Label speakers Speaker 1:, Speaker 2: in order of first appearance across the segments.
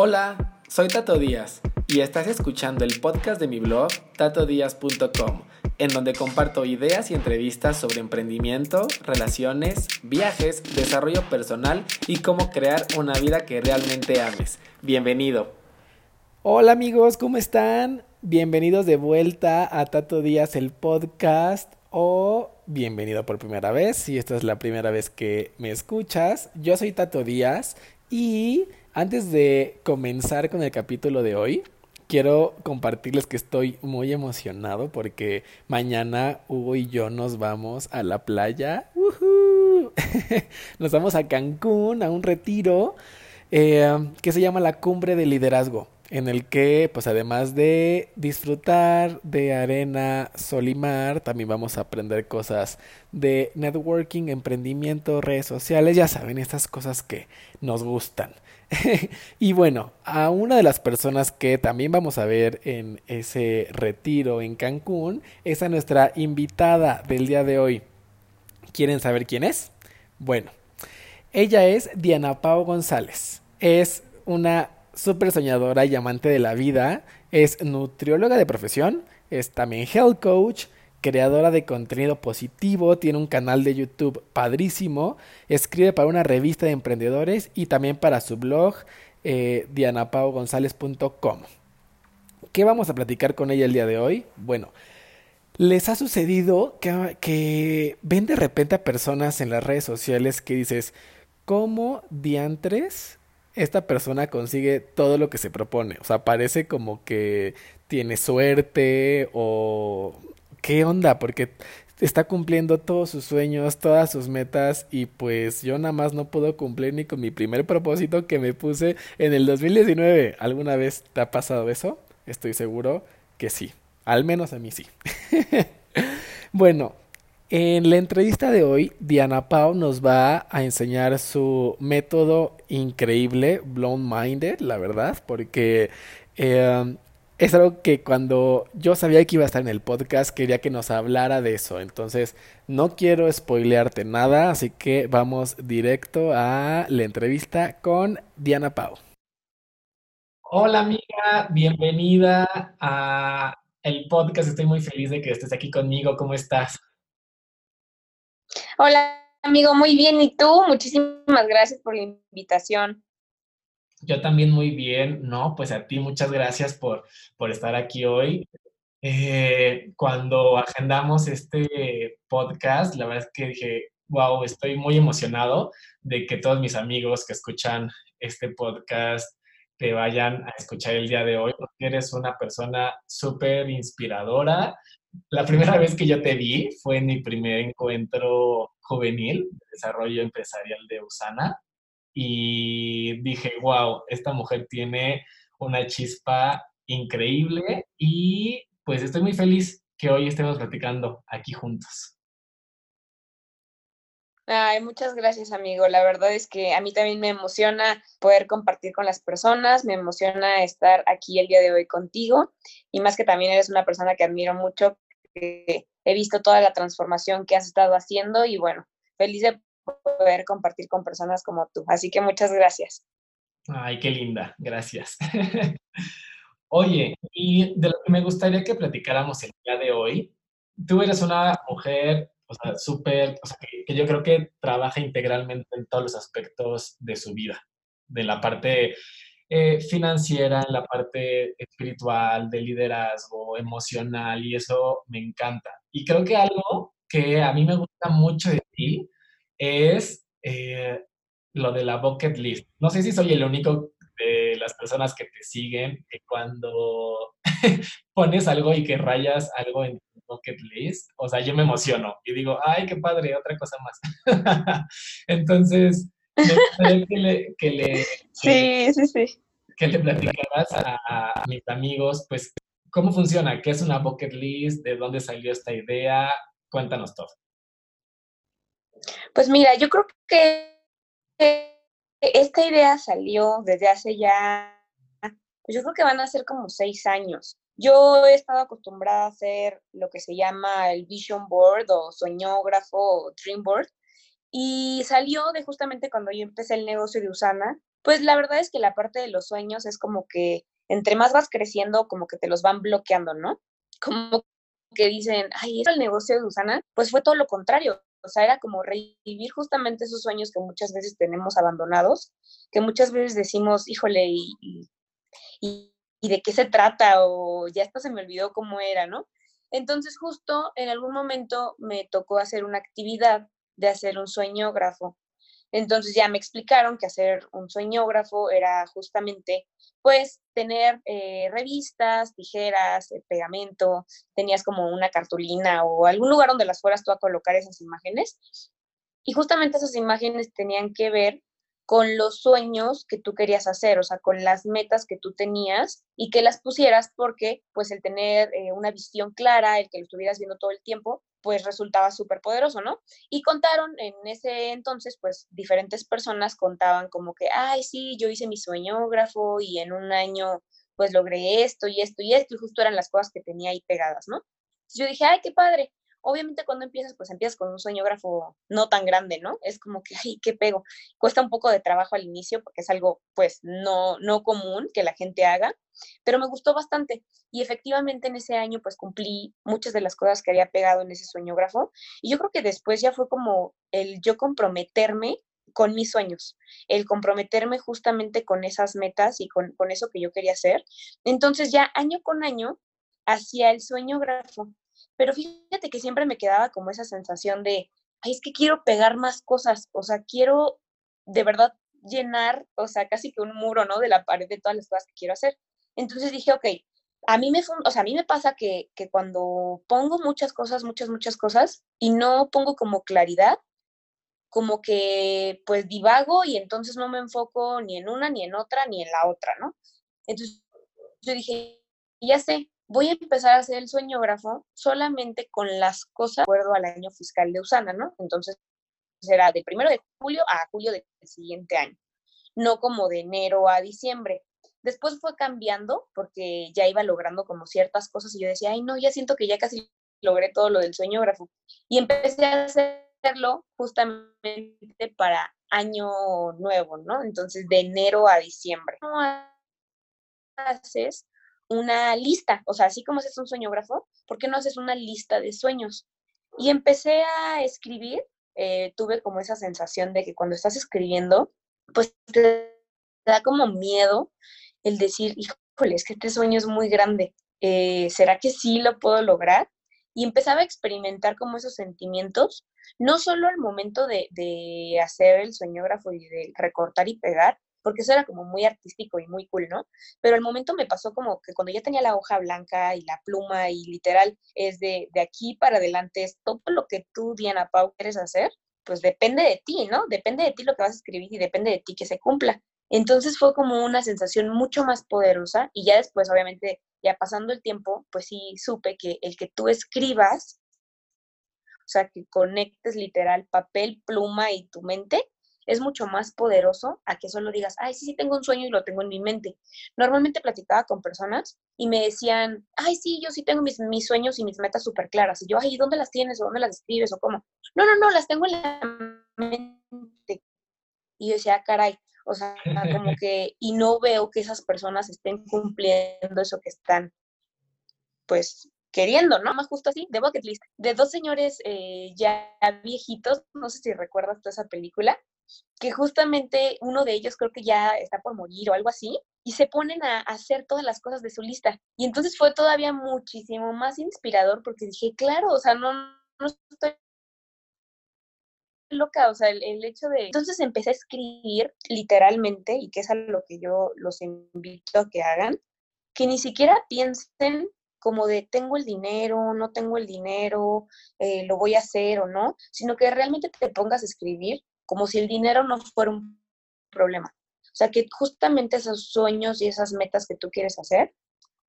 Speaker 1: Hola, soy Tato Díaz y estás escuchando el podcast de mi blog tatodíaz.com, en donde comparto ideas y entrevistas sobre emprendimiento, relaciones, viajes, desarrollo personal y cómo crear una vida que realmente ames. Bienvenido. Hola amigos, ¿cómo están? Bienvenidos de vuelta a Tato Díaz el podcast o bienvenido por primera vez si esta es la primera vez que me escuchas. Yo soy Tato Díaz y antes de comenzar con el capítulo de hoy, quiero compartirles que estoy muy emocionado porque mañana Hugo y yo nos vamos a la playa. nos vamos a Cancún a un retiro eh, que se llama la Cumbre de Liderazgo en el que pues además de disfrutar de arena, sol y mar, también vamos a aprender cosas de networking, emprendimiento, redes sociales, ya saben, estas cosas que nos gustan. y bueno, a una de las personas que también vamos a ver en ese retiro en Cancún es a nuestra invitada del día de hoy. ¿Quieren saber quién es? Bueno, ella es Diana Pau González. Es una súper soñadora y amante de la vida, es nutrióloga de profesión, es también health coach, creadora de contenido positivo, tiene un canal de YouTube padrísimo, escribe para una revista de emprendedores y también para su blog eh, dianapaugonzalez.com. ¿Qué vamos a platicar con ella el día de hoy? Bueno, les ha sucedido que, que ven de repente a personas en las redes sociales que dices, ¿cómo diantres esta persona consigue todo lo que se propone. O sea, parece como que tiene suerte o... ¿Qué onda? Porque está cumpliendo todos sus sueños, todas sus metas y pues yo nada más no puedo cumplir ni con mi primer propósito que me puse en el 2019. ¿Alguna vez te ha pasado eso? Estoy seguro que sí. Al menos a mí sí. bueno, en la entrevista de hoy, Diana Pau nos va a enseñar su método increíble, Blown Minded, la verdad, porque eh, es algo que cuando yo sabía que iba a estar en el podcast, quería que nos hablara de eso. Entonces, no quiero spoilearte nada, así que vamos directo a la entrevista con Diana Pau. Hola amiga, bienvenida a el podcast. Estoy muy feliz de que estés aquí conmigo. ¿Cómo estás?
Speaker 2: Hola, amigo, muy bien. ¿Y tú? Muchísimas gracias por la invitación.
Speaker 1: Yo también muy bien, ¿no? Pues a ti muchas gracias por, por estar aquí hoy. Eh, cuando agendamos este podcast, la verdad es que dije, wow, estoy muy emocionado de que todos mis amigos que escuchan este podcast te vayan a escuchar el día de hoy, porque eres una persona súper inspiradora, la primera vez que yo te vi fue en mi primer encuentro juvenil de desarrollo empresarial de Usana y dije, wow, esta mujer tiene una chispa increíble y pues estoy muy feliz que hoy estemos platicando aquí juntos.
Speaker 2: Ay, muchas gracias, amigo. La verdad es que a mí también me emociona poder compartir con las personas, me emociona estar aquí el día de hoy contigo y más que también eres una persona que admiro mucho he visto toda la transformación que has estado haciendo y bueno, feliz de poder compartir con personas como tú. Así que muchas gracias.
Speaker 1: Ay, qué linda, gracias. Oye, y de lo que me gustaría que platicáramos el día de hoy, tú eres una mujer, o sea, súper, o sea, que, yo creo que trabaja integralmente en todos los aspectos de su vida, de la parte eh, financiera, en la parte espiritual, de liderazgo, emocional, y eso me encanta. Y creo que algo que a mí me gusta mucho de ti es eh, lo de la bucket list. No sé si soy el único de las personas que te siguen que cuando pones algo y que rayas algo en tu bucket list, o sea, yo me emociono y digo, ay, qué padre, otra cosa más. Entonces, que le, que le,
Speaker 2: sí, sí, sí.
Speaker 1: Que le platicaras a, mis amigos, pues, cómo funciona, qué es una bucket list, de dónde salió esta idea, cuéntanos todo.
Speaker 2: Pues mira, yo creo que esta idea salió desde hace ya, pues yo creo que van a ser como seis años. Yo he estado acostumbrada a hacer lo que se llama el vision board o sueñógrafo o dream board, y salió de justamente cuando yo empecé el negocio de Usana, Pues la verdad es que la parte de los sueños es como que entre más vas creciendo, como que te los van bloqueando, ¿no? Como que dicen, ay, ¿es el negocio de Susana? Pues fue todo lo contrario. O sea, era como revivir justamente esos sueños que muchas veces tenemos abandonados, que muchas veces decimos, híjole, y, y, de qué se trata, o ya hasta se me olvidó cómo era, ¿no? Entonces, justo en algún momento me tocó hacer una actividad de hacer un sueñógrafo. Entonces ya me explicaron que hacer un sueñógrafo era justamente, pues, tener eh, revistas, tijeras, eh, pegamento, tenías como una cartulina o algún lugar donde las fueras tú a colocar esas imágenes. Y justamente esas imágenes tenían que ver con los sueños que tú querías hacer, o sea, con las metas que tú tenías y que las pusieras porque pues el tener eh, una visión clara, el que lo estuvieras viendo todo el tiempo, pues resultaba súper poderoso, ¿no? Y contaron en ese entonces, pues diferentes personas contaban como que, ay, sí, yo hice mi sueñógrafo y en un año pues logré esto y esto y esto, y justo eran las cosas que tenía ahí pegadas, ¿no? yo dije, ay, qué padre. Obviamente cuando empiezas, pues empiezas con un sueñógrafo no tan grande, ¿no? Es como que, ay, qué pego. Cuesta un poco de trabajo al inicio porque es algo, pues, no, no común que la gente haga, pero me gustó bastante. Y efectivamente en ese año, pues, cumplí muchas de las cosas que había pegado en ese sueñógrafo. Y yo creo que después ya fue como el yo comprometerme con mis sueños, el comprometerme justamente con esas metas y con, con eso que yo quería hacer. Entonces ya año con año hacía el sueñógrafo pero fíjate que siempre me quedaba como esa sensación de, ay, es que quiero pegar más cosas, o sea, quiero de verdad llenar, o sea, casi que un muro, ¿no? De la pared de todas las cosas que quiero hacer. Entonces dije, ok, a mí me, o sea, a mí me pasa que, que cuando pongo muchas cosas, muchas, muchas cosas, y no pongo como claridad, como que pues divago y entonces no me enfoco ni en una, ni en otra, ni en la otra, ¿no? Entonces yo dije, ya sé, voy a empezar a hacer el sueñógrafo solamente con las cosas de acuerdo al año fiscal de Usana, ¿no? Entonces será de primero de julio a julio del siguiente año, no como de enero a diciembre. Después fue cambiando porque ya iba logrando como ciertas cosas y yo decía, ay, no, ya siento que ya casi logré todo lo del sueñógrafo. Y empecé a hacerlo justamente para año nuevo, ¿no? Entonces, de enero a diciembre. ¿Cómo haces una lista, o sea, así como haces un sueñógrafo, ¿por qué no haces una lista de sueños? Y empecé a escribir, eh, tuve como esa sensación de que cuando estás escribiendo, pues te da como miedo el decir, híjole, es que este sueño es muy grande, eh, ¿será que sí lo puedo lograr? Y empezaba a experimentar como esos sentimientos, no solo al momento de, de hacer el sueñógrafo y de recortar y pegar, porque eso era como muy artístico y muy cool, ¿no? Pero al momento me pasó como que cuando ya tenía la hoja blanca y la pluma y literal es de, de aquí para adelante, es todo lo que tú, Diana Pau, quieres hacer, pues depende de ti, ¿no? Depende de ti lo que vas a escribir y depende de ti que se cumpla. Entonces fue como una sensación mucho más poderosa y ya después, obviamente, ya pasando el tiempo, pues sí supe que el que tú escribas, o sea, que conectes literal papel, pluma y tu mente, es mucho más poderoso a que solo digas, ay, sí, sí, tengo un sueño y lo tengo en mi mente. Normalmente platicaba con personas y me decían, ay, sí, yo sí tengo mis, mis sueños y mis metas súper claras. Y yo, ay, ¿dónde las tienes o dónde las escribes o cómo? No, no, no, las tengo en la mente. Y yo decía, caray, o sea, como que, y no veo que esas personas estén cumpliendo eso que están, pues, queriendo, ¿no? Más justo así, de Bucket List, de dos señores eh, ya viejitos, no sé si recuerdas toda esa película, que justamente uno de ellos creo que ya está por morir o algo así, y se ponen a hacer todas las cosas de su lista. Y entonces fue todavía muchísimo más inspirador porque dije, claro, o sea, no, no estoy loca, o sea, el, el, hecho de... Entonces empecé a escribir literalmente, y que es a lo que yo los invito a que hagan, que ni siquiera piensen como de tengo el dinero, no tengo el dinero, eh, lo voy a hacer o no, sino que realmente te pongas a escribir como si el dinero no fuera un problema. O sea, que justamente esos sueños y esas metas que tú quieres hacer,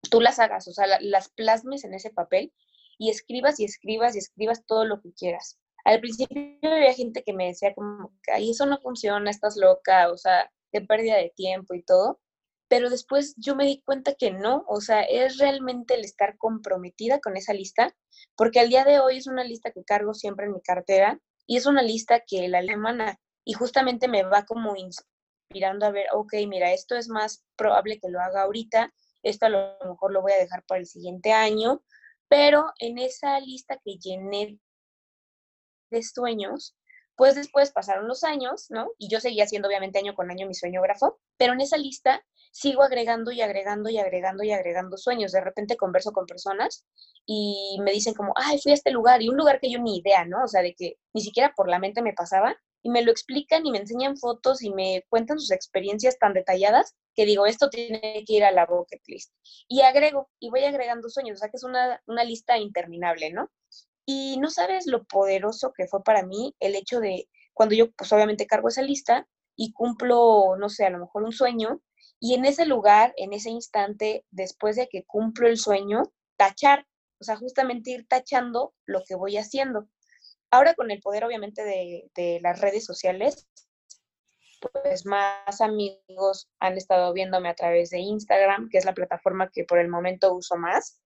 Speaker 2: tú las hagas, o sea, las plasmes en ese papel y escribas y escribas y escribas todo lo que quieras. Al principio había gente que me decía como, ay, eso no funciona, estás loca, o sea, qué pérdida de tiempo y todo. Pero después yo me di cuenta que no, o sea, es realmente el estar comprometida con esa lista, porque al día de hoy es una lista que cargo siempre en mi cartera y es una lista que la alemana y justamente me va como inspirando a ver, ok, mira, esto es más probable que lo haga ahorita, esto a lo mejor lo voy a dejar para el siguiente año, pero en esa lista que llené de sueños, pues después pasaron los años, ¿no? Y yo seguía haciendo obviamente año con año mi sueñógrafo, pero en esa lista sigo agregando y agregando y agregando y agregando sueños. De repente converso con personas y me dicen como, ay, fui a este lugar y un lugar que yo ni idea, ¿no? O sea, de que ni siquiera por la mente me pasaba y me lo explican y me enseñan fotos y me cuentan sus experiencias tan detalladas que digo, esto tiene que ir a la bucket list. Y agrego, y voy agregando sueños, o sea que es una, una lista interminable, ¿no? Y no sabes lo poderoso que fue para mí el hecho de, cuando yo pues obviamente cargo esa lista y cumplo, no sé, a lo mejor un sueño, y en ese lugar, en ese instante, después de que cumplo el sueño, tachar, o sea, justamente ir tachando lo que voy haciendo. Ahora con el poder, obviamente, de, las redes sociales, pues más amigos han estado viéndome a través de Instagram, que es la plataforma que por el momento uso más,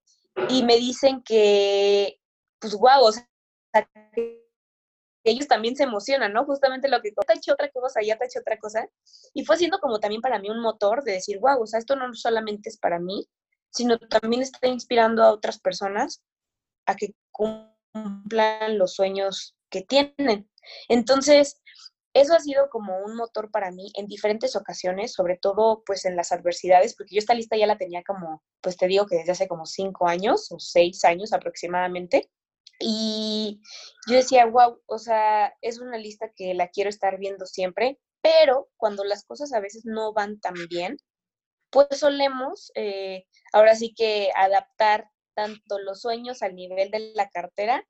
Speaker 2: y me dicen que, pues guau, o sea, ellos también se emocionan, ¿no? Justamente lo que te hecho otra cosa, ya te hecho otra cosa. Y fue siendo como también para mí un motor de decir, wow, o sea, esto no solamente es para mí, sino también está inspirando a otras personas a que cumplan los sueños que tienen. Entonces, eso ha sido como un motor para mí en diferentes ocasiones, sobre todo pues en las adversidades, porque yo esta lista ya la tenía como, pues te digo que desde hace como cinco años o seis años aproximadamente. Y yo decía, wow, o sea, es una lista que la quiero estar viendo siempre, pero cuando las cosas a veces no van tan bien, pues solemos eh, ahora sí que adaptar tanto los sueños al nivel de la cartera,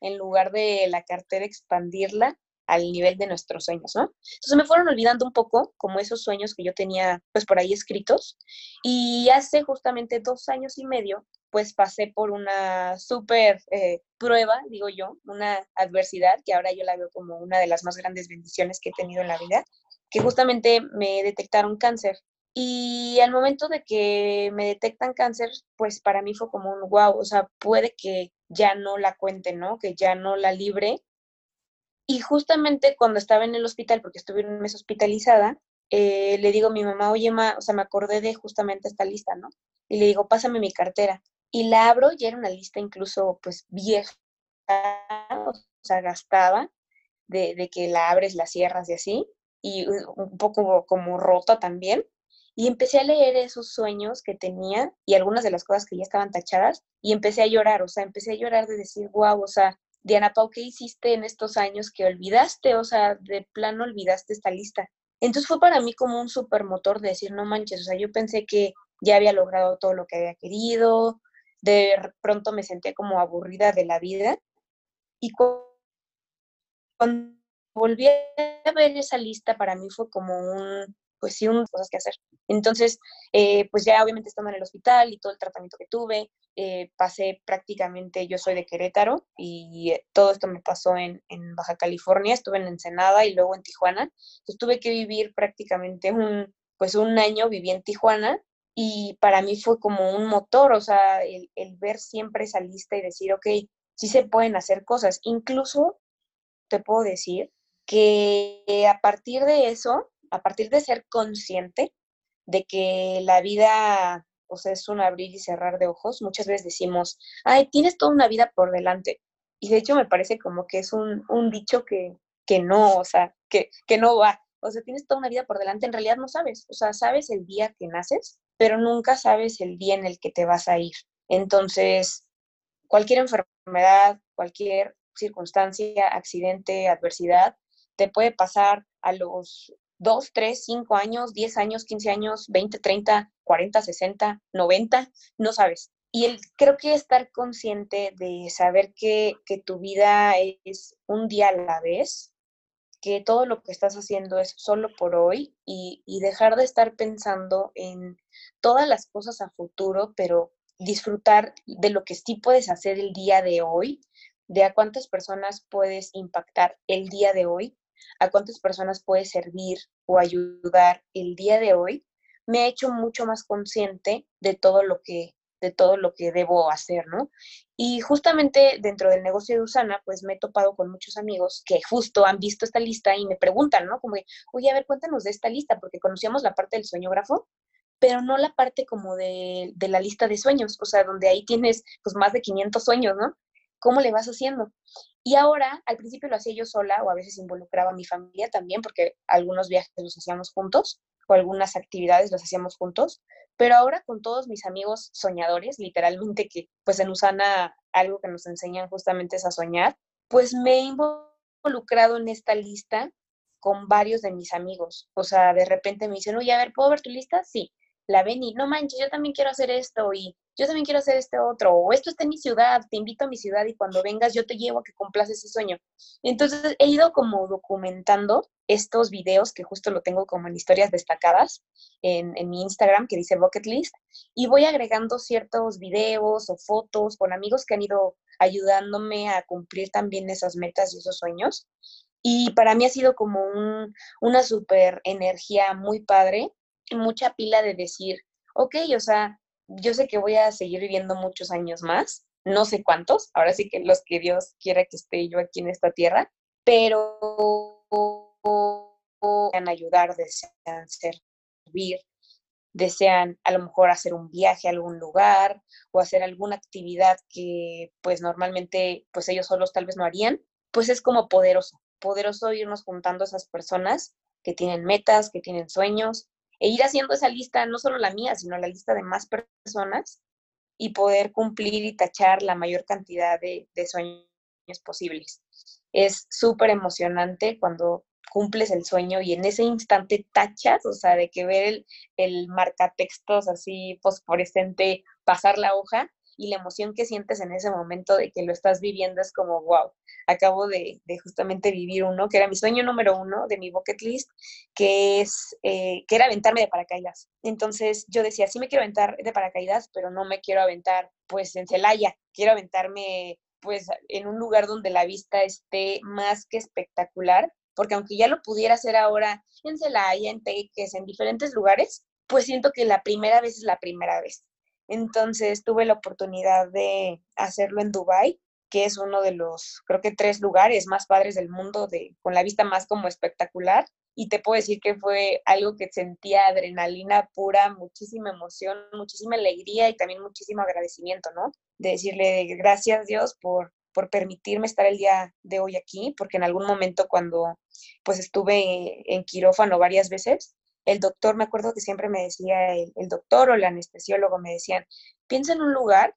Speaker 2: en lugar de la cartera expandirla al nivel de nuestros sueños, ¿no? Entonces me fueron olvidando un poco como esos sueños que yo tenía pues por ahí escritos y hace justamente dos años y medio pues pasé por una súper eh, prueba, digo yo, una adversidad que ahora yo la veo como una de las más grandes bendiciones que he tenido en la vida, que justamente me detectaron cáncer. Y al momento de que me detectan cáncer, pues para mí fue como un wow, o sea, puede que ya no la cuente, ¿no? Que ya no la libre. Y justamente cuando estaba en el hospital, porque estuve un mes hospitalizada, eh, le digo a mi mamá, oye, ma, o sea, me acordé de justamente esta lista, ¿no? Y le digo, pásame mi cartera y la abro y era una lista incluso pues vieja, o sea, gastada, de, que la abres, la cierras y así, y un poco como rota también. Y empecé a leer esos sueños que tenía y algunas de las cosas que ya estaban tachadas y empecé a llorar, o sea, empecé a llorar de decir, wow, o sea, Diana Pau, ¿qué hiciste en estos años que olvidaste? O sea, de plano olvidaste esta lista. Entonces fue para mí como un super motor de decir, no manches, o sea, yo pensé que ya había logrado todo lo que había querido, de pronto me sentía como aburrida de la vida. Y cuando volví a ver esa lista, para mí fue como un, pues sí, unas cosas que hacer. Entonces, eh, pues ya obviamente estando en el hospital y todo el tratamiento que tuve, eh, pasé prácticamente, yo soy de Querétaro y eh, todo esto me pasó en, en, Baja California, estuve en Ensenada y luego en Tijuana. Entonces tuve que vivir prácticamente un, pues un año, viví en Tijuana y para mí fue como un motor, o sea, el, ver siempre esa lista y decir, ok, sí se pueden hacer cosas. Incluso te puedo decir que a partir de eso, a partir de ser consciente de que la vida, o sea, es un abrir y cerrar de ojos, muchas veces decimos, ay, tienes toda una vida por delante. Y de hecho me parece como que es un, dicho que, que no, o sea, que, que no va. O sea, tienes toda una vida por delante, en realidad no sabes. O sea, sabes el día que naces, pero nunca sabes el día en el que te vas a ir. Entonces, cualquier enfermedad, cualquier circunstancia, accidente, adversidad, te puede pasar a los 2, 3, 5 años, 10 años, 15 años, 20, 30, 40, 60, 90, no sabes. Y el, creo que estar consciente de saber que, que tu vida es un día a la vez, que todo lo que estás haciendo es solo por hoy y, dejar de estar pensando en todas las cosas a futuro, pero disfrutar de lo que sí puedes hacer el día de hoy, de a cuántas personas puedes impactar el día de hoy, a cuántas personas puedes servir o ayudar el día de hoy, me ha hecho mucho más consciente de todo lo que de todo lo que debo hacer, ¿no? Y justamente dentro del negocio de Usana, pues me he topado con muchos amigos que justo han visto esta lista y me preguntan, ¿no? Como, oye, a ver, cuéntanos de esta lista, porque conocíamos la parte del sueñógrafo, pero no la parte como de, de la lista de sueños, o sea, donde ahí tienes pues más de 500 sueños, ¿no? ¿Cómo le vas haciendo? Y ahora, al principio lo hacía yo sola o a veces involucraba a mi familia también, porque algunos viajes los hacíamos juntos o algunas actividades las hacíamos juntos, pero ahora con todos mis amigos soñadores, literalmente que pues en Usana algo que nos enseñan justamente es a soñar, pues me he involucrado en esta lista con varios de mis amigos. O sea, de repente me dicen, oye, a ver, ¿puedo ver tu lista? Sí. La ven y, no manches, yo también quiero hacer esto y yo también quiero hacer este otro, o esto está en mi ciudad, te invito a mi ciudad y cuando vengas yo te llevo a que cumplas ese sueño. Entonces he ido como documentando estos videos, que justo lo tengo como en historias destacadas en, en mi Instagram, que dice Bucket List, y voy agregando ciertos videos o fotos con amigos que han ido ayudándome a cumplir también esas metas y esos sueños. Y para mí ha sido como un, una super energía muy padre, mucha pila de decir, ok, o sea, yo sé que voy a seguir viviendo muchos años más, no sé cuántos, ahora sí que los que Dios quiera que esté yo aquí en esta tierra, pero desean ayudar, desean servir, desean a lo mejor hacer un viaje a algún lugar o hacer alguna actividad que pues normalmente pues ellos solos tal vez no harían, pues es como poderoso, poderoso irnos juntando a esas personas que tienen metas, que tienen sueños, e ir haciendo esa lista, no solo la mía, sino la lista de más personas y poder cumplir y tachar la mayor cantidad de, sueños posibles. Es súper emocionante cuando cumples el sueño y en ese instante tachas, o sea, de que ver el, el marcatextos así fosforescente, pasar la hoja y la emoción que sientes en ese momento de que lo estás viviendo es como, wow, acabo de, justamente vivir uno, que era mi sueño número uno de mi bucket list, que, es, eh, que era aventarme de paracaídas. Entonces yo decía, sí me quiero aventar de paracaídas, pero no me quiero aventar pues en Celaya, quiero aventarme pues en un lugar donde la vista esté más que espectacular, porque aunque ya lo pudiera hacer ahora en Celaya, en Teques, en diferentes lugares, pues siento que la primera vez es la primera vez. Entonces tuve la oportunidad de hacerlo en Dubai, que es uno de los, creo que tres lugares más padres del mundo, de, con la vista más como espectacular. Y te puedo decir que fue algo que sentía adrenalina pura, muchísima emoción, muchísima alegría y también muchísimo agradecimiento, ¿no? De decirle gracias Dios por, por permitirme estar el día de hoy aquí, porque en algún momento cuando pues estuve en quirófano varias veces, el doctor, me acuerdo que siempre me decía, el, doctor o el anestesiólogo me decían, piensa en un lugar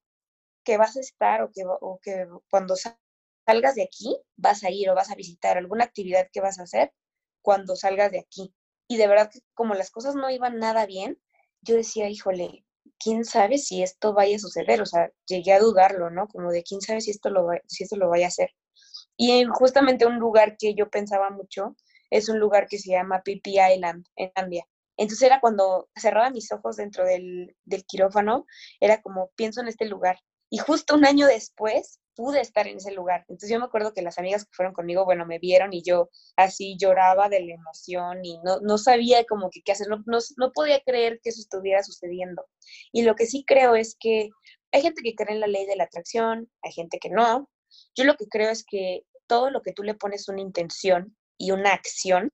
Speaker 2: que vas a estar o que, cuando salgas de aquí vas a ir o vas a visitar alguna actividad que vas a hacer cuando salgas de aquí. Y de verdad que como las cosas no iban nada bien, yo decía, híjole, quién sabe si esto vaya a suceder, o sea, llegué a dudarlo, ¿no? Como de quién sabe si esto lo, si esto lo vaya a hacer. Y en justamente un lugar que yo pensaba mucho es un lugar que se llama Pipi Island en Zambia. Entonces era cuando cerraba mis ojos dentro del, del quirófano, era como pienso en este lugar. Y justo un año después pude estar en ese lugar. Entonces yo me acuerdo que las amigas que fueron conmigo, bueno, me vieron y yo así lloraba de la emoción y no, no sabía como que qué hacer, no, no, no, podía creer que eso estuviera sucediendo. Y lo que sí creo es que hay gente que cree en la ley de la atracción, hay gente que no. Yo lo que creo es que todo lo que tú le pones una intención y una acción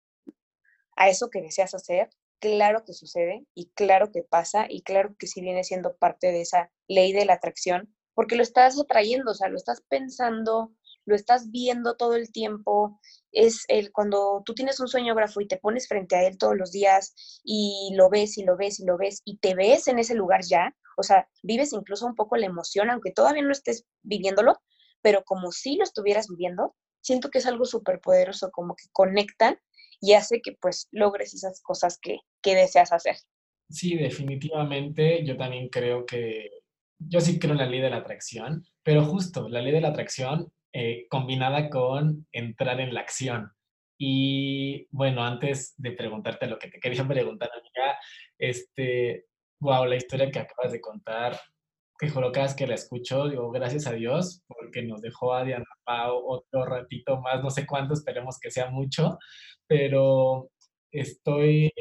Speaker 2: a eso que deseas hacer, claro que sucede y claro que pasa y claro que sí viene siendo parte de esa ley de la atracción, porque lo estás atrayendo, o sea, lo estás pensando, lo estás viendo todo el tiempo. Es el cuando tú tienes un sueñógrafo y te pones frente a él todos los días y lo ves y lo ves y lo ves y te ves en ese lugar ya, o sea, vives incluso un poco la emoción, aunque todavía no estés viviéndolo, pero como si lo estuvieras viviendo, siento que es algo súper poderoso, como que conecta y hace que pues logres esas cosas que, que deseas hacer.
Speaker 1: Sí, definitivamente. Yo también creo que, yo sí creo en la ley de la atracción, pero justo la ley de la atracción eh, combinada con entrar en la acción. Y bueno, antes de preguntarte lo que te quería preguntar, amiga, este, wow, la historia que acabas de contar que cada que la escucho, digo, gracias a Dios, porque nos dejó a Diana Pau otro ratito más, no sé cuánto, esperemos que sea mucho, pero estoy,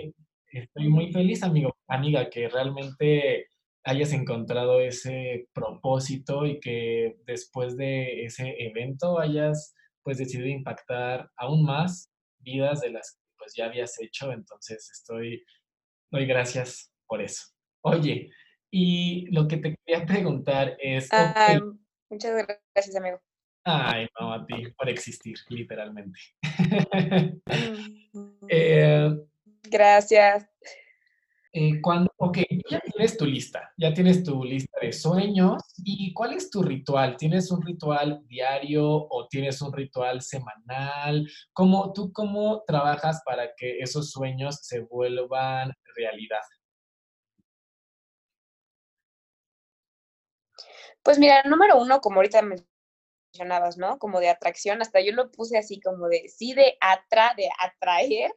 Speaker 1: estoy muy feliz, amigo, amiga, que realmente hayas encontrado ese propósito y que después de ese evento hayas pues decidido impactar aún más vidas de las que pues ya habías hecho. Entonces estoy, doy gracias por eso. Oye, y lo que te quería preguntar es...
Speaker 2: muchas gracias, amigo.
Speaker 1: Ay, no, a ti, por existir, literalmente. Eh,
Speaker 2: gracias.
Speaker 1: Eh, cuando, ok, ya tienes tu lista, ya tienes tu lista de sueños. ¿Y cuál es tu ritual? ¿Tienes un ritual diario o tienes un ritual semanal? ¿Cómo, ¿Tú cómo trabajas para que esos sueños se vuelvan realidad?
Speaker 2: Pues mira, número uno, como ahorita mencionabas, ¿no? Como de atracción, hasta yo lo puse así como de, sí, de, atra, de atraer,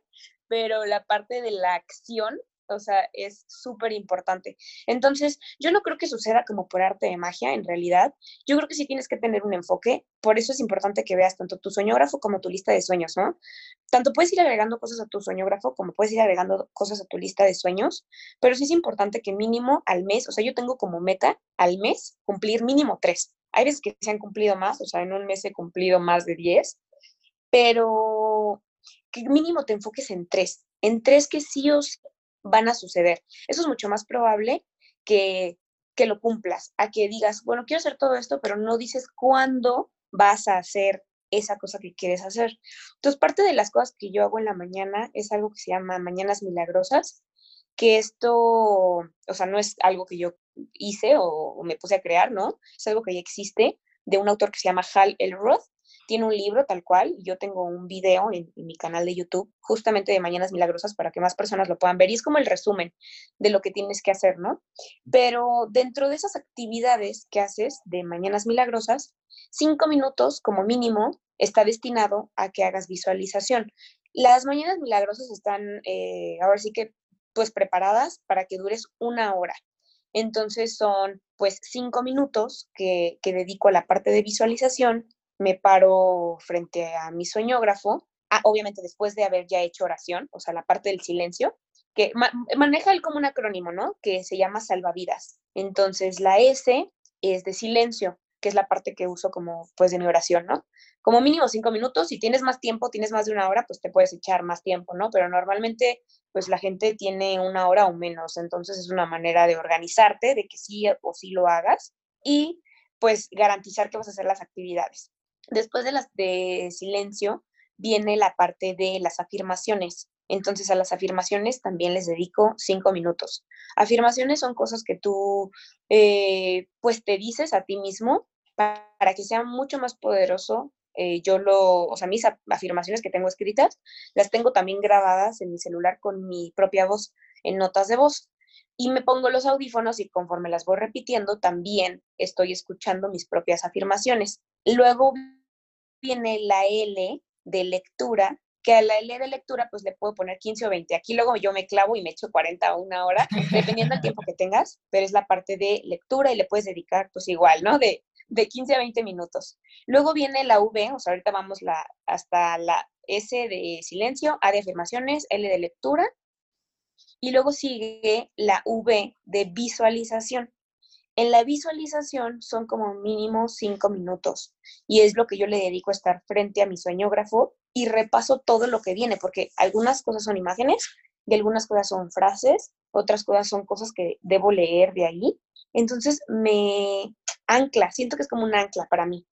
Speaker 2: pero la parte de la acción o sea, es súper importante. Entonces, yo no creo que suceda como por arte de magia, en realidad. Yo creo que sí tienes que tener un enfoque, por eso es importante que veas tanto tu sueñógrafo como tu lista de sueños, ¿no? Tanto puedes ir agregando cosas a tu sueñógrafo como puedes ir agregando cosas a tu lista de sueños, pero sí es importante que mínimo al mes, o sea, yo tengo como meta al mes cumplir mínimo tres. Hay veces que se han cumplido más, o sea, en un mes he cumplido más de diez, pero que mínimo te enfoques en tres, en tres que sí os van a suceder. Eso es mucho más probable que, que lo cumplas, a que digas, bueno, quiero hacer todo esto, pero no dices cuándo vas a hacer esa cosa que quieres hacer. Entonces, parte de las cosas que yo hago en la mañana es algo que se llama Mañanas Milagrosas, que esto, o sea, no es algo que yo hice o, me puse a crear, ¿no? Es algo que ya existe de un autor que se llama Hal Elroth tiene un libro tal cual, yo tengo un video en, mi canal de YouTube justamente de Mañanas Milagrosas para que más personas lo puedan ver y es como el resumen de lo que tienes que hacer, ¿no? Pero dentro de esas actividades que haces de Mañanas Milagrosas, cinco minutos como mínimo está destinado a que hagas visualización. Las Mañanas Milagrosas están, eh, ahora sí que, pues preparadas para que dures una hora. Entonces son pues cinco minutos que, que dedico a la parte de visualización me paro frente a mi soñógrafo, ah, obviamente después de haber ya hecho oración, o sea, la parte del silencio, que maneja él como un acrónimo, ¿no? Que se llama salvavidas. Entonces, la S es de silencio, que es la parte que uso como, pues, de mi oración, ¿no? Como mínimo cinco minutos, si tienes más tiempo, tienes más de una hora, pues te puedes echar más tiempo, ¿no? Pero normalmente, pues la gente tiene una hora o menos, entonces es una manera de organizarte, de que sí o sí lo hagas y pues garantizar que vas a hacer las actividades. Después de las de silencio viene la parte de las afirmaciones. Entonces a las afirmaciones también les dedico cinco minutos. Afirmaciones son cosas que tú eh, pues te dices a ti mismo para, que sea mucho más poderoso. Eh, yo lo, o sea, mis afirmaciones que tengo escritas, las tengo también grabadas en mi celular con mi propia voz, en notas de voz. Y me pongo los audífonos y conforme las voy repitiendo, también estoy escuchando mis propias afirmaciones. Luego viene la L de lectura, que a la L de lectura pues le puedo poner 15 o 20. Aquí luego yo me clavo y me echo 40 o una hora, dependiendo del tiempo que tengas, pero es la parte de lectura y le puedes dedicar pues igual, ¿no? De, de 15 a 20 minutos. Luego viene la V, o sea, ahorita vamos la, hasta la S de silencio, A de afirmaciones, L de lectura, y luego sigue la V de visualización. En la visualización son como mínimo cinco minutos y es lo que yo le dedico a estar frente a mi sueñógrafo y repaso todo lo que viene, porque algunas cosas son imágenes y algunas cosas son frases, otras cosas son cosas que debo leer de ahí. Entonces me ancla, siento que es como un ancla para mí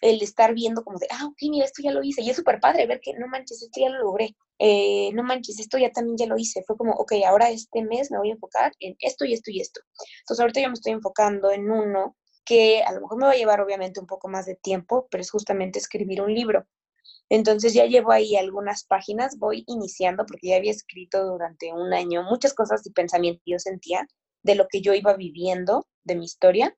Speaker 2: el estar viendo como de, ah, ok, mira, esto ya lo hice. Y es súper padre ver que, no manches, esto ya lo logré. Eh, no manches, esto ya también ya lo hice. Fue como, ok, ahora este mes me voy a enfocar en esto y esto y esto. Entonces ahorita yo me estoy enfocando en uno que a lo mejor me va a llevar obviamente un poco más de tiempo, pero es justamente escribir un libro. Entonces ya llevo ahí algunas páginas, voy iniciando porque ya había escrito durante un año muchas cosas y pensamientos que yo sentía de lo que yo iba viviendo, de mi historia,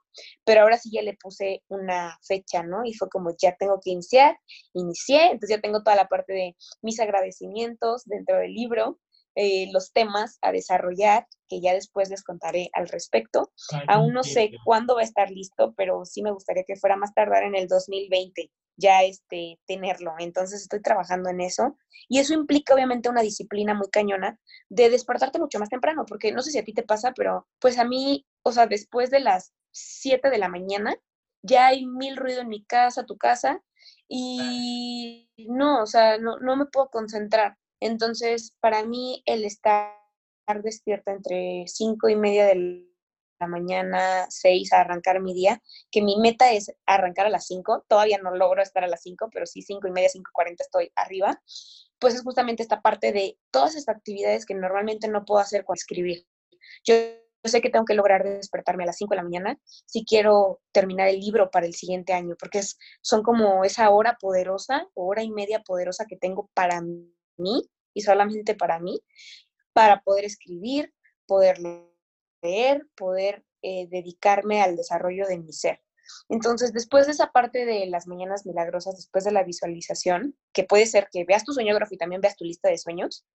Speaker 2: pero ahora sí ya le puse una fecha, ¿no? Y fue como, ya tengo que iniciar, inicié, entonces ya tengo toda la parte de mis agradecimientos dentro del libro, eh, los temas a desarrollar, que ya después les contaré al respecto. Aún no sé cuándo va a estar listo, pero sí me gustaría que fuera más tardar en el 2020. Ya este, tenerlo. Entonces estoy trabajando en eso y eso implica obviamente una disciplina muy cañona de despertarte mucho más temprano, porque no sé si a ti te pasa, pero pues a mí, o sea, después de las 7 de la mañana, ya hay mil ruido en mi casa, tu casa, y no, o sea, no, no me puedo concentrar. Entonces, para mí el estar despierta entre cinco y media de la mañana, seis, a arrancar mi día, que mi meta es arrancar a las cinco, todavía no logro estar a las cinco, pero sí cinco y media, cinco cuarenta estoy arriba, pues es justamente esta parte de todas estas actividades que normalmente no puedo hacer con escribir. Yo sé que tengo que lograr despertarme a las 5 de la mañana si quiero terminar el libro para el siguiente año, porque es, son como esa hora poderosa, hora y media poderosa que tengo para mí y solamente para mí, para poder escribir, poder poder eh, dedicarme al desarrollo de mi ser. Entonces, después de esa parte de las mañanas milagrosas, después de la visualización, que puede ser que veas tu sueñógrafo y también veas tu lista de sueños,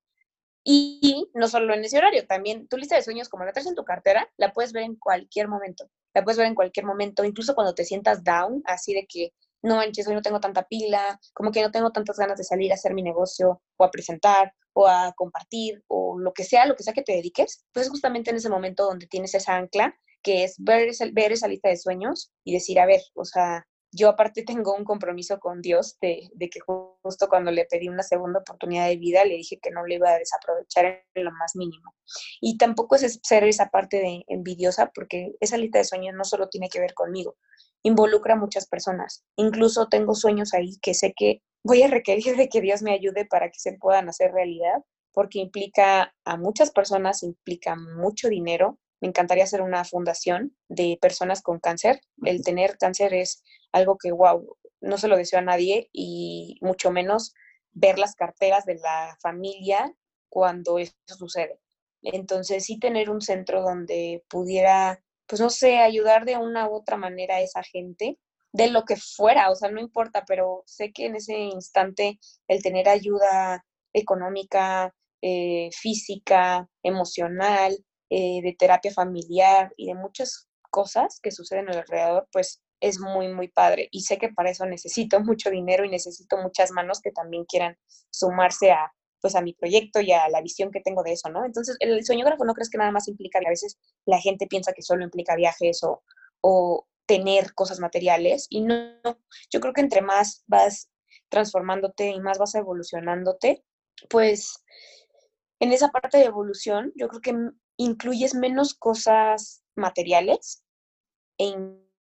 Speaker 2: y no solo en ese horario, también tu lista de sueños, como la traes en tu cartera, la puedes ver en cualquier momento. La puedes ver en cualquier momento, incluso cuando te sientas down, así de que no manches, hoy no tengo tanta pila, como que no tengo tantas ganas de salir a hacer mi negocio o a presentar o a compartir o lo que sea, lo que sea que te dediques, pues es justamente en ese momento donde tienes esa ancla que es ver, ver esa lista de sueños y decir, a ver, o sea, yo aparte tengo un compromiso con Dios de, que justo cuando le pedí una segunda oportunidad de vida, le dije que no le iba a desaprovechar en lo más mínimo. Y tampoco es ser esa parte de envidiosa, porque esa lista de sueños no solo tiene que ver conmigo, involucra a muchas personas. Incluso tengo sueños ahí que sé que voy a requerir de que Dios me ayude para que se puedan hacer realidad, porque implica a muchas personas, implica mucho dinero, me encantaría hacer una fundación de personas con cáncer. El tener cáncer es algo que, wow, no se lo deseo a nadie y mucho menos ver las carteras de la familia cuando eso sucede. Entonces, sí tener un centro donde pudiera, pues no sé, ayudar de una u otra manera a esa gente, de lo que fuera, o sea, no importa, pero sé que en ese instante el tener ayuda económica, eh, física, emocional, eh, de terapia familiar y de muchas cosas que suceden alrededor, pues es muy, muy padre. Y sé que para eso necesito mucho dinero y necesito muchas manos que también quieran sumarse a, pues a mi proyecto y a la visión que tengo de eso, ¿no? Entonces, el sueñógrafo no crees que nada más implica, a veces la gente piensa que solo implica viajes o, o tener cosas materiales y no, yo creo que entre más vas transformándote y más vas evolucionándote, pues en esa parte de evolución, yo creo que incluyes menos cosas materiales e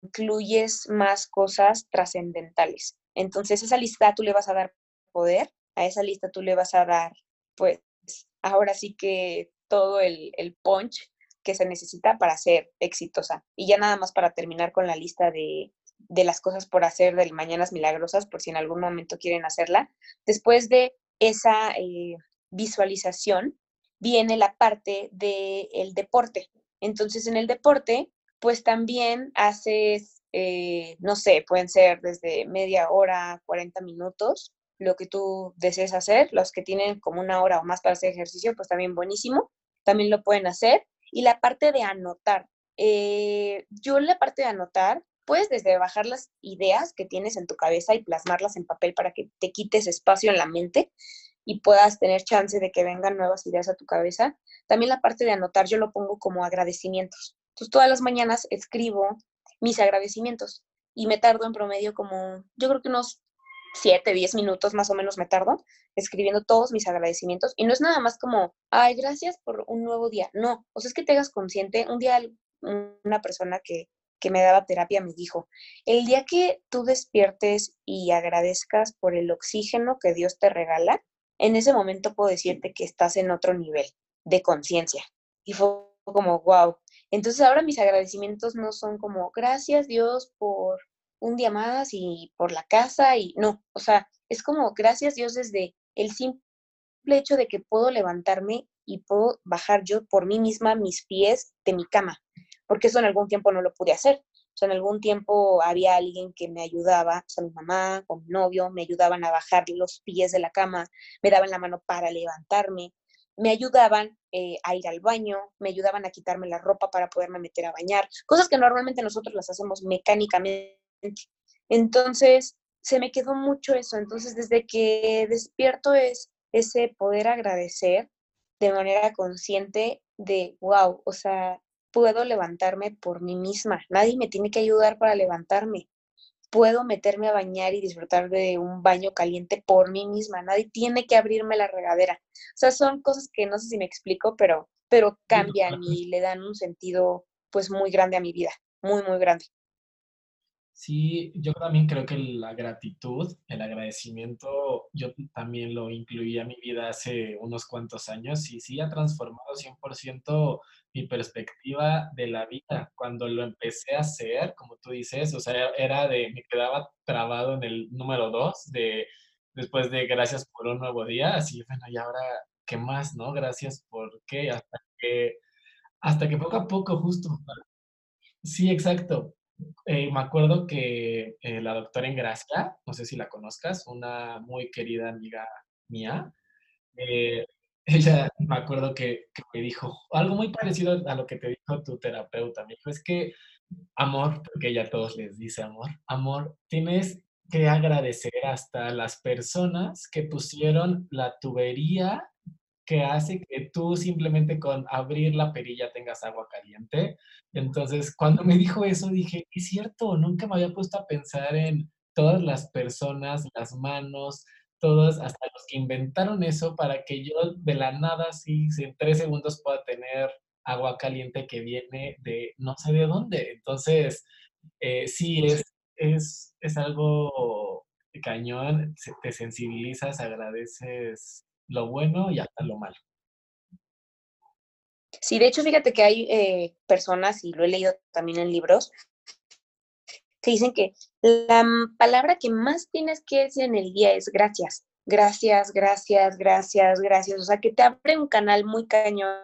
Speaker 2: incluyes más cosas trascendentales. Entonces, esa lista tú le vas a dar poder, a esa lista tú le vas a dar, pues, ahora sí que todo el, el punch que se necesita para ser exitosa. Y ya nada más para terminar con la lista de, de las cosas por hacer del Mañanas Milagrosas, por si en algún momento quieren hacerla. Después de esa eh, visualización, viene la parte del deporte. Entonces, en el deporte, pues también haces, eh, no sé, pueden ser desde media hora, 40 minutos, lo que tú desees hacer. Los que tienen como una hora o más para hacer ejercicio, pues también buenísimo, también lo pueden hacer. Y la parte de anotar. Eh, yo la parte de anotar, puedes desde bajar las ideas que tienes en tu cabeza y plasmarlas en papel para que te quites espacio en la mente y puedas tener chance de que vengan nuevas ideas a tu cabeza. También la parte de anotar yo lo pongo como agradecimientos. Entonces todas las mañanas escribo mis agradecimientos y me tardo en promedio como, yo creo que unos 7, 10 minutos más o menos me tardo escribiendo todos mis agradecimientos. Y no es nada más como, ay, gracias por un nuevo día. No, o sea, es que te hagas consciente. Un día una persona que, que me daba terapia me dijo, el día que tú despiertes y agradezcas por el oxígeno que Dios te regala, en ese momento puedo decirte que estás en otro nivel de conciencia. Y fue como, wow. Entonces ahora mis agradecimientos no son como, gracias Dios por un día más y por la casa y no, o sea, es como, gracias Dios desde el simple hecho de que puedo levantarme y puedo bajar yo por mí misma mis pies de mi cama, porque eso en algún tiempo no lo pude hacer. O sea, en algún tiempo había alguien que me ayudaba, o sea, mi mamá o mi novio, me ayudaban a bajar los pies de la cama, me daban la mano para levantarme, me ayudaban eh, a ir al baño, me ayudaban a quitarme la ropa para poderme meter a bañar, cosas que normalmente nosotros las hacemos mecánicamente. Entonces, se me quedó mucho eso. Entonces, desde que despierto es ese poder agradecer de manera consciente de, wow, o sea, puedo levantarme por mí misma. Nadie me tiene que ayudar para levantarme. Puedo meterme a bañar y disfrutar de un baño caliente por mí misma. Nadie tiene que abrirme la regadera. O sea, son cosas que no sé si me explico, pero, pero cambian y le dan un sentido pues muy grande a mi vida, muy, muy grande.
Speaker 1: Sí, yo también creo que la gratitud, el agradecimiento, yo también lo incluí a mi vida hace unos cuantos años y sí ha transformado 100% mi perspectiva de la vida. Cuando lo empecé a hacer, como tú dices, o sea, era de, me quedaba trabado en el número dos, de después de gracias por un nuevo día, así, bueno, y ahora, ¿qué más, no? Gracias por qué, hasta que, hasta que poco a poco, justo. Sí, exacto eh, me acuerdo que eh, la doctora Engracia, no sé si la conozcas, una muy querida amiga mía, eh, ella me acuerdo que, que, me dijo algo muy parecido a lo que te dijo tu terapeuta. Me dijo, es que amor, porque ella a todos les dice amor, amor, tienes que agradecer hasta las personas que pusieron la tubería que hace que tú simplemente con abrir la perilla tengas agua caliente. Entonces, cuando me dijo eso, dije, es cierto, nunca me había puesto a pensar en todas las personas, las manos, todos, hasta los que inventaron eso para que yo de la nada, sí, en tres segundos pueda tener agua caliente que viene de no sé de dónde. Entonces, eh, sí, es, es, es algo cañón, te sensibilizas, agradeces lo bueno y hasta lo malo.
Speaker 2: Sí, de hecho, fíjate que hay eh, personas, y lo he leído también en libros, que dicen que la palabra que más tienes que decir en el día es gracias. Gracias, gracias, gracias, gracias. O sea, que te abre un canal muy cañón.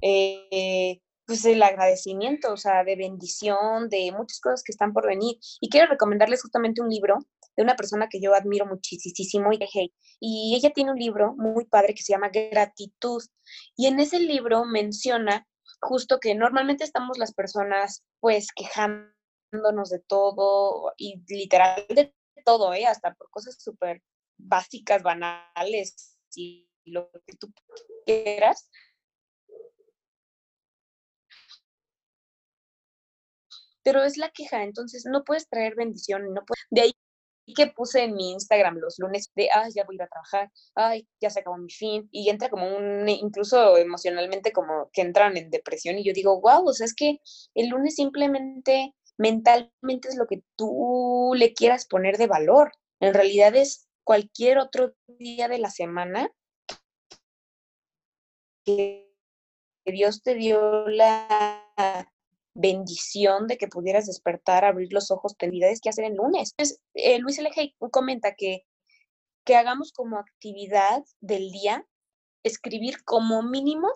Speaker 2: Eh, pues el agradecimiento, o sea, de bendición, de muchas cosas que están por venir. Y quiero recomendarles justamente un libro de una persona que yo admiro muchísimo y, y ella tiene un libro muy padre que se llama Gratitud. Y en ese libro menciona justo que normalmente estamos las personas pues quejándonos de todo y literal de todo, ¿eh? hasta por cosas súper básicas, banales y lo que tú quieras. Pero es la queja, entonces no puedes traer bendición, no puedes, de ahí que puse en mi Instagram los lunes de, ay, ya voy a ir a trabajar, ay, ya se acabó mi fin, y entra como un, incluso emocionalmente como que entran en depresión y yo digo, wow, o sea, es que el lunes simplemente mentalmente es lo que tú le quieras poner de valor, en realidad es cualquier otro día de la semana que Dios te dio la bendición de que pudieras despertar, abrir los ojos, actividades que hacer en lunes. Entonces, eh, Luis L. comenta que, que hagamos como actividad del día escribir como mínimo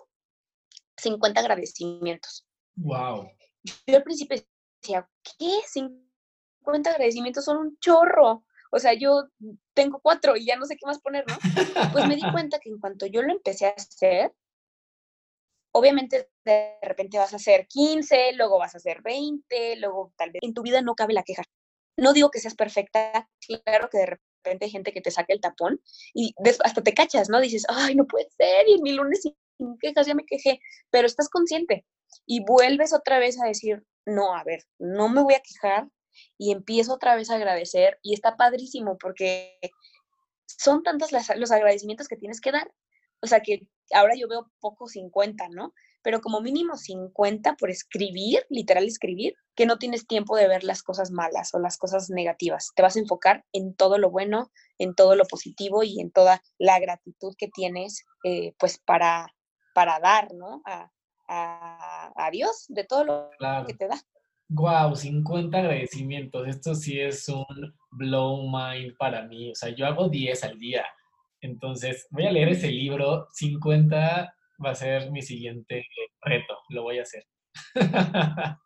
Speaker 2: 50 agradecimientos.
Speaker 1: Wow.
Speaker 2: Yo al principio decía, ¿qué? 50 agradecimientos son un chorro. O sea, yo tengo cuatro y ya no sé qué más poner, ¿no? Pues me di cuenta que en cuanto yo lo empecé a hacer, obviamente de repente vas a hacer 15, luego vas a hacer 20, luego tal vez en tu vida no cabe la queja. No digo que seas perfecta, claro que de repente hay gente que te saque el tapón y hasta te cachas, ¿no? Dices, ay, no puede ser, y en mi lunes sin quejas ya me quejé, pero estás consciente y vuelves otra vez a decir, no, a ver, no me voy a quejar y empiezo otra vez a agradecer y está padrísimo porque son tantos los agradecimientos que tienes que dar o sea que ahora yo veo poco 50, ¿no? Pero como mínimo 50 por escribir, literal escribir, que no tienes tiempo de ver las cosas malas o las cosas negativas. Te vas a enfocar en todo lo bueno, en todo lo positivo y en toda la gratitud que tienes, eh, pues para, para dar, ¿no? A, a, Dios de todo lo que te da.
Speaker 1: Wow, 50 agradecimientos. Esto sí es un blow mind para mí. O sea, yo hago 10 al día. Entonces, voy a leer ese libro. 50 va a ser mi siguiente reto. Lo voy a hacer.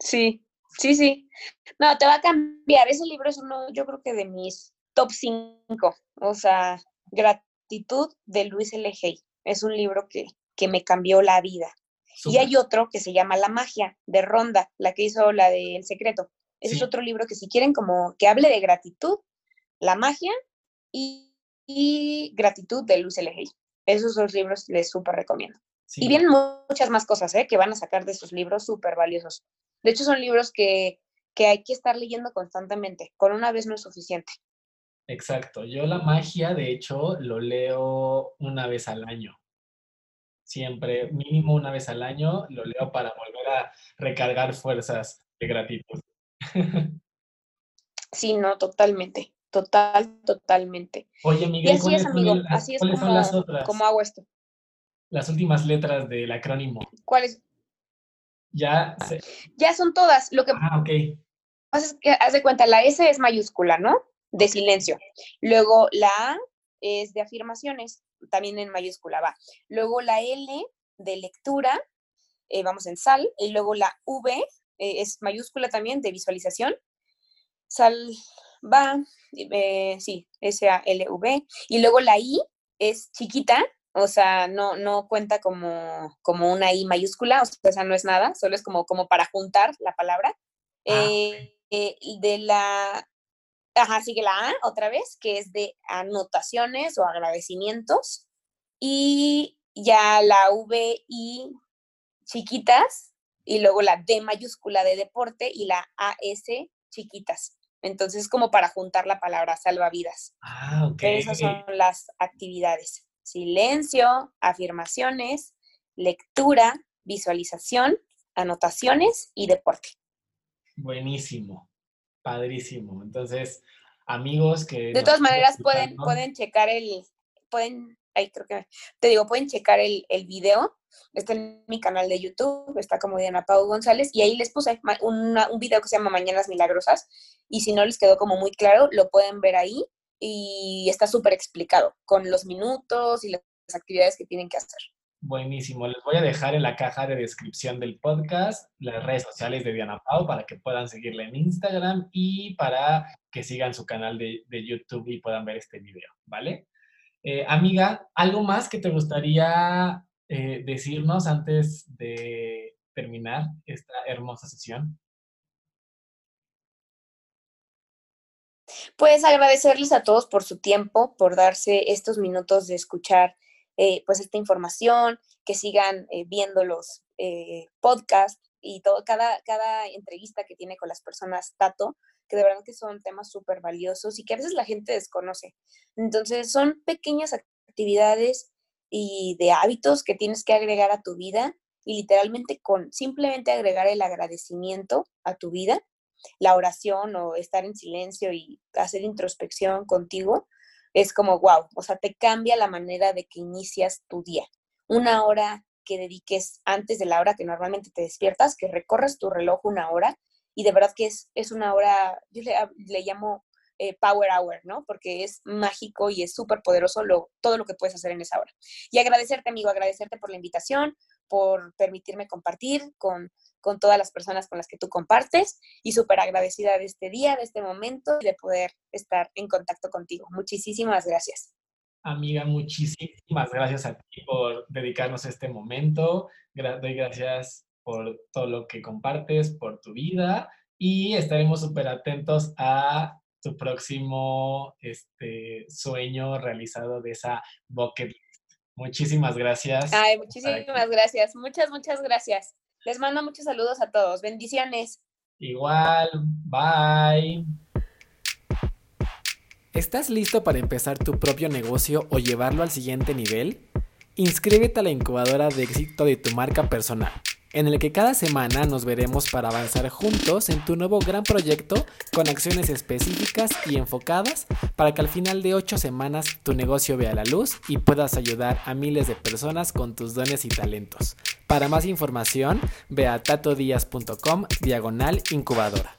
Speaker 2: Sí, sí, sí. No, te va a cambiar. Ese libro es uno, yo creo que de mis top 5. O sea, Gratitud de Luis L. Hay. Es un libro que, que me cambió la vida. Y hay otro que se llama La magia de Ronda, la que hizo la de El secreto. Ese es otro libro que si quieren como que hable de gratitud, la magia y, gratitud de Luce L. Esos dos libros les súper recomiendo. Y vienen muchas más cosas ¿eh? que van a sacar de esos libros súper valiosos. De hecho, son libros que, que hay que estar leyendo constantemente. Con una vez no es suficiente.
Speaker 1: Exacto. Yo la magia, de hecho, lo leo una vez al año. Siempre, mínimo una vez al año, lo leo para volver a recargar fuerzas de gratitud.
Speaker 2: Sí, no, totalmente. Total, totalmente.
Speaker 1: Oye, Miguel,
Speaker 2: y así es, amigo, así es como, hago esto.
Speaker 1: Las últimas letras del acrónimo.
Speaker 2: ¿Cuáles?
Speaker 1: Ya,
Speaker 2: ya son todas. Lo que
Speaker 1: ah, ok.
Speaker 2: pasa es que, haz de cuenta, la S es mayúscula, ¿no? De silencio. Luego la A es de afirmaciones, también en mayúscula va. Luego la L de lectura, eh, vamos en sal. Y luego la V eh, es mayúscula también de visualización. Sal va, eh, sí, S-A-L-V. Y luego la I es chiquita, o sea, no, no cuenta como, como una I mayúscula, o sea, esa no es nada, solo es como, como para juntar la palabra. Ah, de la Ajá, sigue la A otra vez, que es de anotaciones o agradecimientos. Y ya la V y chiquitas, y luego la D mayúscula de deporte y la AS chiquitas. Entonces, como para juntar la palabra salvavidas.
Speaker 1: Ah, ok.
Speaker 2: esas son las actividades. Silencio, afirmaciones, lectura, visualización, anotaciones y deporte.
Speaker 1: Buenísimo. Padrísimo. Entonces, amigos que...
Speaker 2: De todas maneras, pueden, pueden checar el, pueden, ahí creo que, te digo, pueden checar el, el video. Está en mi canal de YouTube, está como Diana Pau González, y ahí les puse un video que se llama Mañanas Milagrosas, y si no les quedó como muy claro, lo pueden ver ahí, y está súper explicado, con los minutos y las actividades que tienen que hacer.
Speaker 1: Buenísimo. Les voy a dejar en la caja de descripción del podcast las redes sociales de Diana Pau para que puedan seguirla en Instagram y para que sigan su canal de, YouTube y puedan ver este video, ¿vale? Eh, amiga, ¿algo más que te gustaría eh, decirnos antes de terminar esta hermosa sesión?
Speaker 2: Pues agradecerles a todos por su tiempo, por darse estos minutos de escuchar eh, pues esta información, que sigan eh, viendo los eh, podcasts y todo, cada, cada entrevista que tiene con las personas Tato, que de verdad que son temas súper valiosos y que a veces la gente desconoce. Entonces son pequeñas actividades y de hábitos que tienes que agregar a tu vida y literalmente con simplemente agregar el agradecimiento a tu vida, la oración o estar en silencio y hacer introspección contigo, es como, wow, o sea, te cambia la manera de que inicias tu día. Una hora que dediques antes de la hora que normalmente te despiertas, que recorres tu reloj una hora y de verdad que es, es una hora, yo le, llamo eh, Power Hour, ¿no? Porque es mágico y es súper poderoso todo lo que puedes hacer en esa hora. Y agradecerte, amigo, agradecerte por la invitación, por permitirme compartir con con todas las personas con las que tú compartes y súper agradecida de este día, de este momento y de poder estar en contacto contigo. Muchísimas gracias.
Speaker 1: Amiga, muchísimas gracias a ti por dedicarnos este momento. doy gracias por todo lo que compartes, por tu vida y estaremos súper atentos a tu próximo este, sueño realizado de esa bucket list. Muchísimas gracias.
Speaker 2: Ay, muchísimas gracias. Muchas, muchas gracias. Les mando muchos saludos a todos. Bendiciones.
Speaker 1: Igual, bye.
Speaker 3: ¿Estás listo para empezar tu propio negocio o llevarlo al siguiente nivel? Inscríbete a la incubadora de éxito de tu marca personal en el que cada semana nos veremos para avanzar juntos en tu nuevo gran proyecto con acciones específicas y enfocadas para que al final de 8 semanas tu negocio vea la luz y puedas ayudar a miles de personas con tus dones y talentos. Para más información, ve a tatodías.com diagonal incubadora.